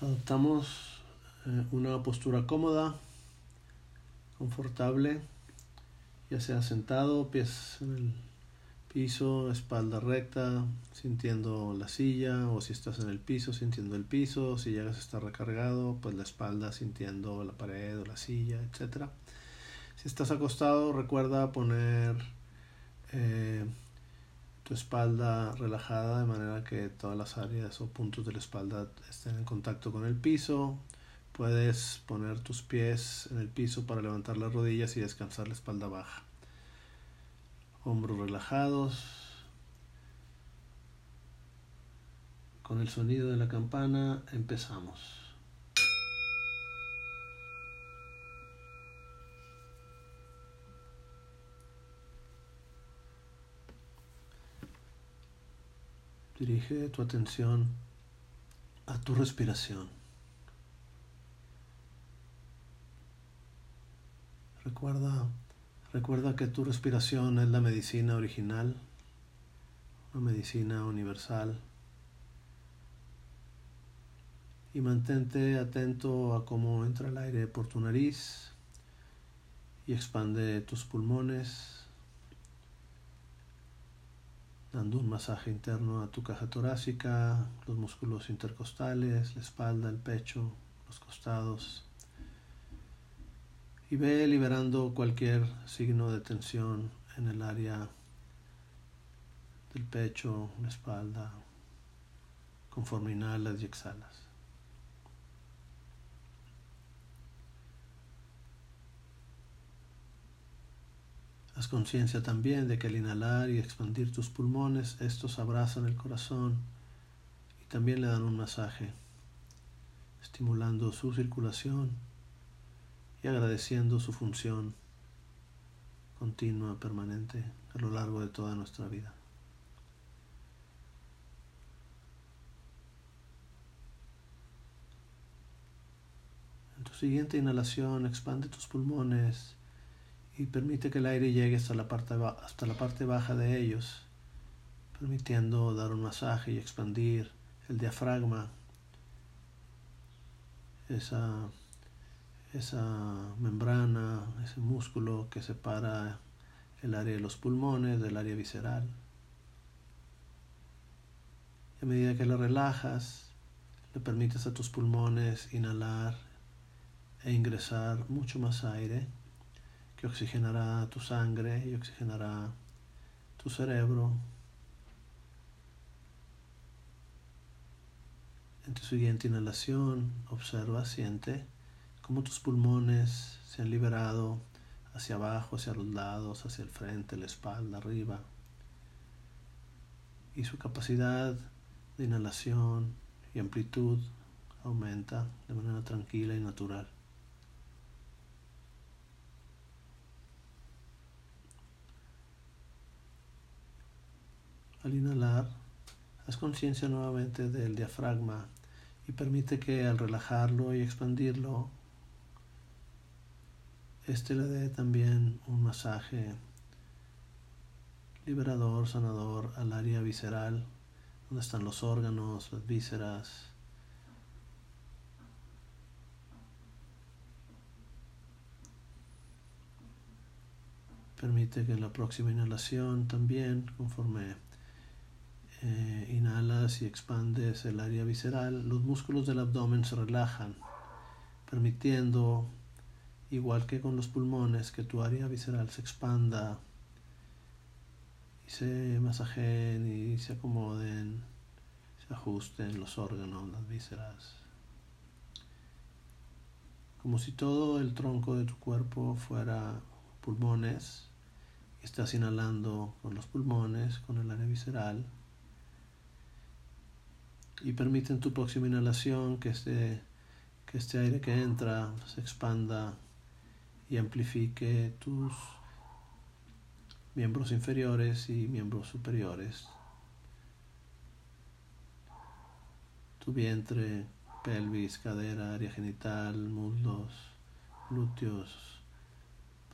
Adoptamos eh, una postura cómoda, confortable, ya sea sentado, pies en el piso, espalda recta, sintiendo la silla, o si estás en el piso, sintiendo el piso, si llegas a estar recargado, pues la espalda sintiendo la pared o la silla, etc. Si estás acostado, recuerda poner eh, tu espalda relajada de manera que todas las áreas o puntos de la espalda estén en contacto con el piso. Puedes poner tus pies en el piso para levantar las rodillas y descansar la espalda baja. Hombros relajados. Con el sonido de la campana empezamos. Dirige tu atención a tu respiración. Recuerda, recuerda que tu respiración es la medicina original, una medicina universal. Y mantente atento a cómo entra el aire por tu nariz y expande tus pulmones dando un masaje interno a tu caja torácica, los músculos intercostales, la espalda, el pecho, los costados. Y ve liberando cualquier signo de tensión en el área del pecho, la espalda, conforme inhalas y exhalas. Haz conciencia también de que al inhalar y expandir tus pulmones, estos abrazan el corazón y también le dan un masaje, estimulando su circulación y agradeciendo su función continua, permanente, a lo largo de toda nuestra vida. En tu siguiente inhalación, expande tus pulmones y permite que el aire llegue hasta la parte, hasta la parte baja de ellos, permitiendo dar un masaje y expandir el diafragma, esa, esa membrana, ese músculo que separa el área de los pulmones del área visceral. A medida que lo relajas, le permites a tus pulmones inhalar e ingresar mucho más aire que oxigenará tu sangre y oxigenará tu cerebro. En tu siguiente inhalación, observa, siente cómo tus pulmones se han liberado hacia abajo, hacia los lados, hacia el frente, la espalda, arriba. Y su capacidad de inhalación y amplitud aumenta de manera tranquila y natural. Al inhalar, haz conciencia nuevamente del diafragma y permite que al relajarlo y expandirlo, este le dé también un masaje liberador, sanador al área visceral, donde están los órganos, las vísceras. Permite que en la próxima inhalación también, conforme eh, inhalas y expandes el área visceral, los músculos del abdomen se relajan, permitiendo, igual que con los pulmones, que tu área visceral se expanda y se masajeen y se acomoden, se ajusten los órganos, las vísceras. Como si todo el tronco de tu cuerpo fuera pulmones, estás inhalando con los pulmones, con el área visceral y permite en tu próxima inhalación que este, que este aire que entra se expanda y amplifique tus miembros inferiores y miembros superiores, tu vientre, pelvis, cadera, área genital, muslos, glúteos,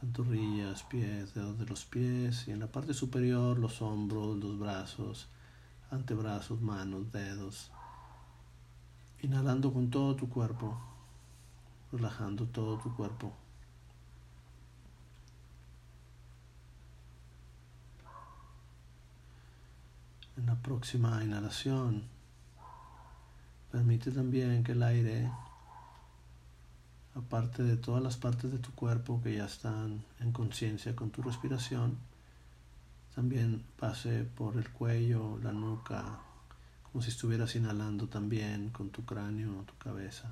pantorrillas, pies, dedos de los pies y en la parte superior los hombros, los brazos, antebrazos, manos, dedos, Inhalando con todo tu cuerpo, relajando todo tu cuerpo. En la próxima inhalación, permite también que el aire, aparte de todas las partes de tu cuerpo que ya están en conciencia con tu respiración, también pase por el cuello, la nuca, como si estuvieras inhalando también con tu cráneo, tu cabeza,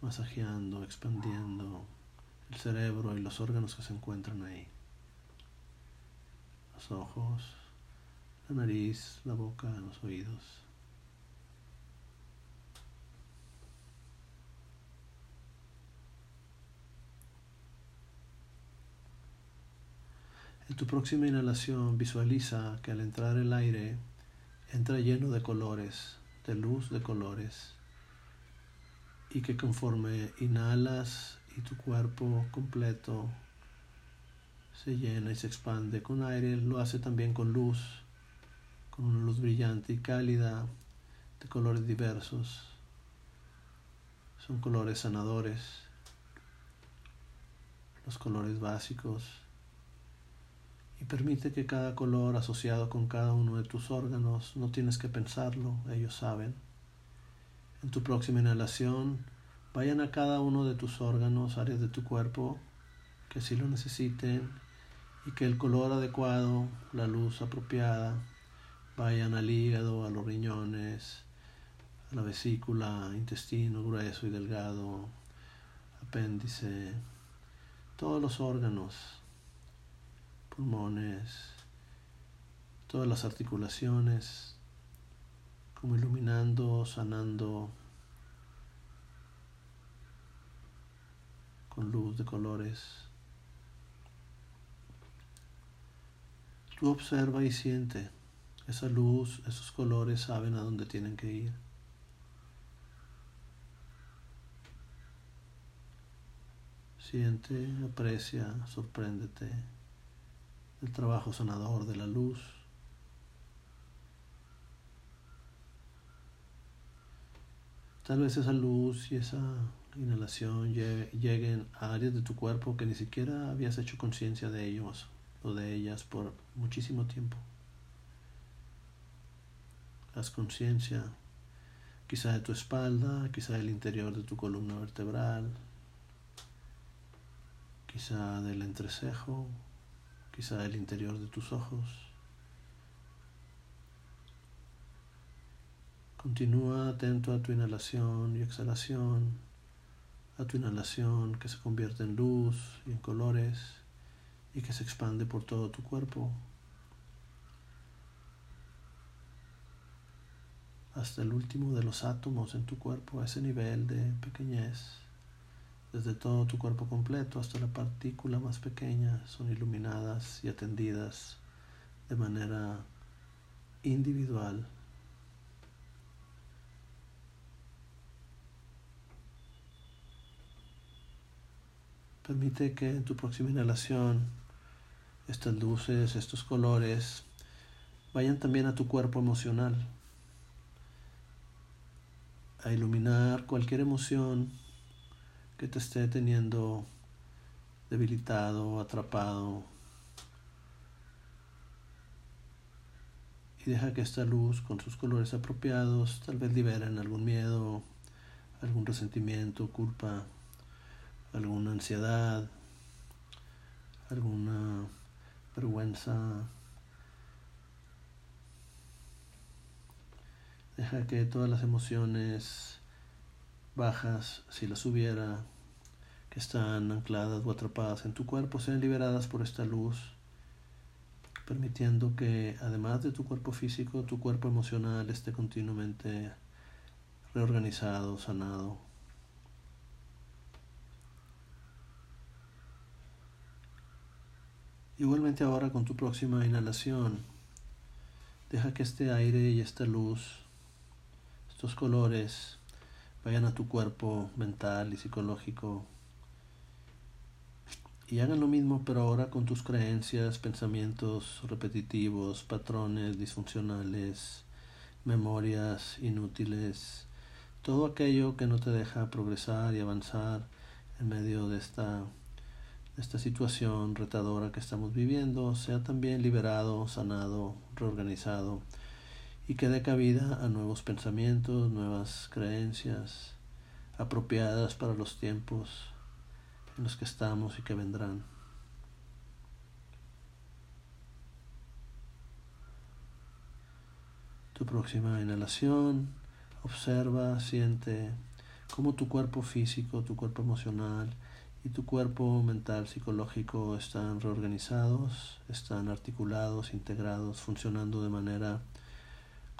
masajeando, expandiendo el cerebro y los órganos que se encuentran ahí. Los ojos, la nariz, la boca, los oídos. En tu próxima inhalación visualiza que al entrar el aire entra lleno de colores, de luz de colores, y que conforme inhalas y tu cuerpo completo se llena y se expande con aire, lo hace también con luz con una luz brillante y cálida de colores diversos. Son colores sanadores, los colores básicos, y permite que cada color asociado con cada uno de tus órganos, no tienes que pensarlo, ellos saben. En tu próxima inhalación, vayan a cada uno de tus órganos, áreas de tu cuerpo, que así lo necesiten, y que el color adecuado, la luz apropiada, vayan al hígado, a los riñones, a la vesícula, intestino grueso y delgado, apéndice, todos los órganos, pulmones, todas las articulaciones, como iluminando, sanando con luz de colores. Tú observa y siente. Esa luz, esos colores saben a dónde tienen que ir. Siente, aprecia, sorpréndete el trabajo sanador de la luz. Tal vez esa luz y esa inhalación lleguen a áreas de tu cuerpo que ni siquiera habías hecho conciencia de ellos o de ellas por muchísimo tiempo haz conciencia quizá de tu espalda, quizá del interior de tu columna vertebral, quizá del entrecejo, quizá del interior de tus ojos. Continúa atento a tu inhalación y exhalación, a tu inhalación que se convierte en luz y en colores y que se expande por todo tu cuerpo. hasta el último de los átomos en tu cuerpo, a ese nivel de pequeñez, desde todo tu cuerpo completo hasta la partícula más pequeña, son iluminadas y atendidas de manera individual. Permite que en tu próxima inhalación estas luces, estos colores, vayan también a tu cuerpo emocional a iluminar cualquier emoción que te esté teniendo debilitado, atrapado. Y deja que esta luz con sus colores apropiados tal vez liberen algún miedo, algún resentimiento, culpa, alguna ansiedad, alguna vergüenza, Deja que todas las emociones bajas, si las hubiera, que están ancladas o atrapadas en tu cuerpo, sean liberadas por esta luz, permitiendo que además de tu cuerpo físico, tu cuerpo emocional esté continuamente reorganizado, sanado. Igualmente ahora con tu próxima inhalación, deja que este aire y esta luz estos colores vayan a tu cuerpo mental y psicológico y hagan lo mismo pero ahora con tus creencias, pensamientos repetitivos, patrones disfuncionales, memorias inútiles, todo aquello que no te deja progresar y avanzar en medio de esta, esta situación retadora que estamos viviendo, sea también liberado, sanado, reorganizado y que dé cabida a nuevos pensamientos, nuevas creencias apropiadas para los tiempos en los que estamos y que vendrán. Tu próxima inhalación, observa, siente cómo tu cuerpo físico, tu cuerpo emocional y tu cuerpo mental, psicológico están reorganizados, están articulados, integrados, funcionando de manera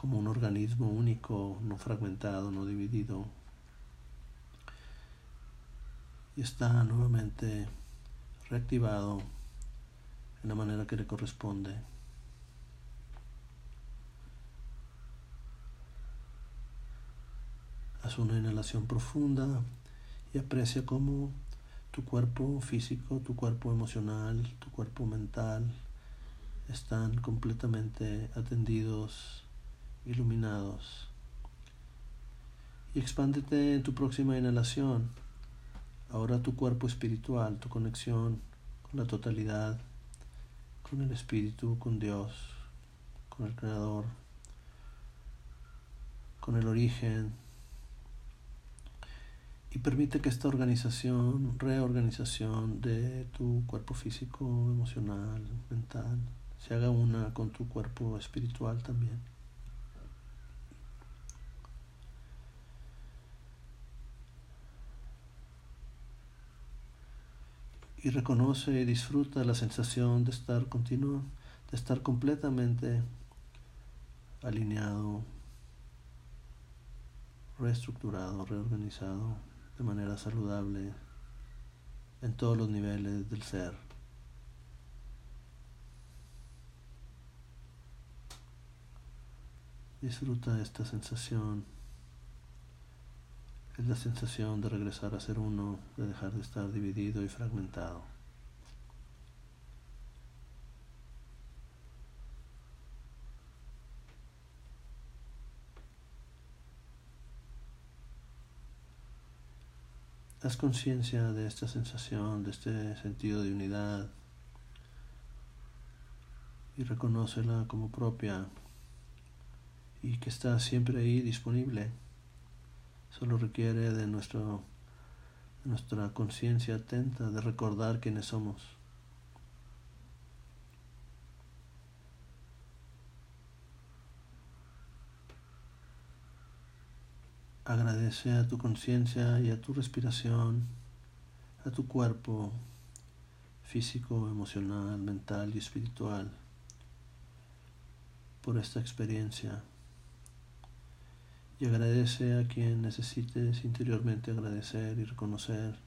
como un organismo único, no fragmentado, no dividido. Y está nuevamente reactivado en la manera que le corresponde. Haz una inhalación profunda y aprecia cómo tu cuerpo físico, tu cuerpo emocional, tu cuerpo mental están completamente atendidos, iluminados. Y expándete en tu próxima inhalación. Ahora tu cuerpo espiritual, tu conexión con la totalidad, con el Espíritu, con Dios, con el Creador, con el origen, y permite que esta organización, reorganización de tu cuerpo físico, emocional, mental, se haga una con tu cuerpo espiritual también. Y reconoce y disfruta la sensación de estar continuo, de estar completamente alineado, reestructurado, reorganizado de manera saludable en todos los niveles del ser. Disfruta esta sensación. La sensación de regresar a ser uno, de dejar de estar dividido y fragmentado. Haz conciencia de esta sensación, de este sentido de unidad y reconócela como propia y que está siempre ahí disponible. Solo requiere de nuestro, nuestra conciencia atenta, de recordar quiénes somos. Agradece a tu conciencia y a tu respiración, a tu cuerpo físico, emocional, mental y espiritual por esta experiencia. Y agradece a quien necesites interiormente agradecer y reconocer.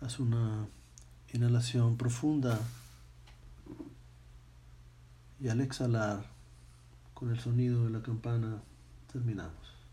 Haz una inhalación profunda y al exhalar con el sonido de la campana terminamos.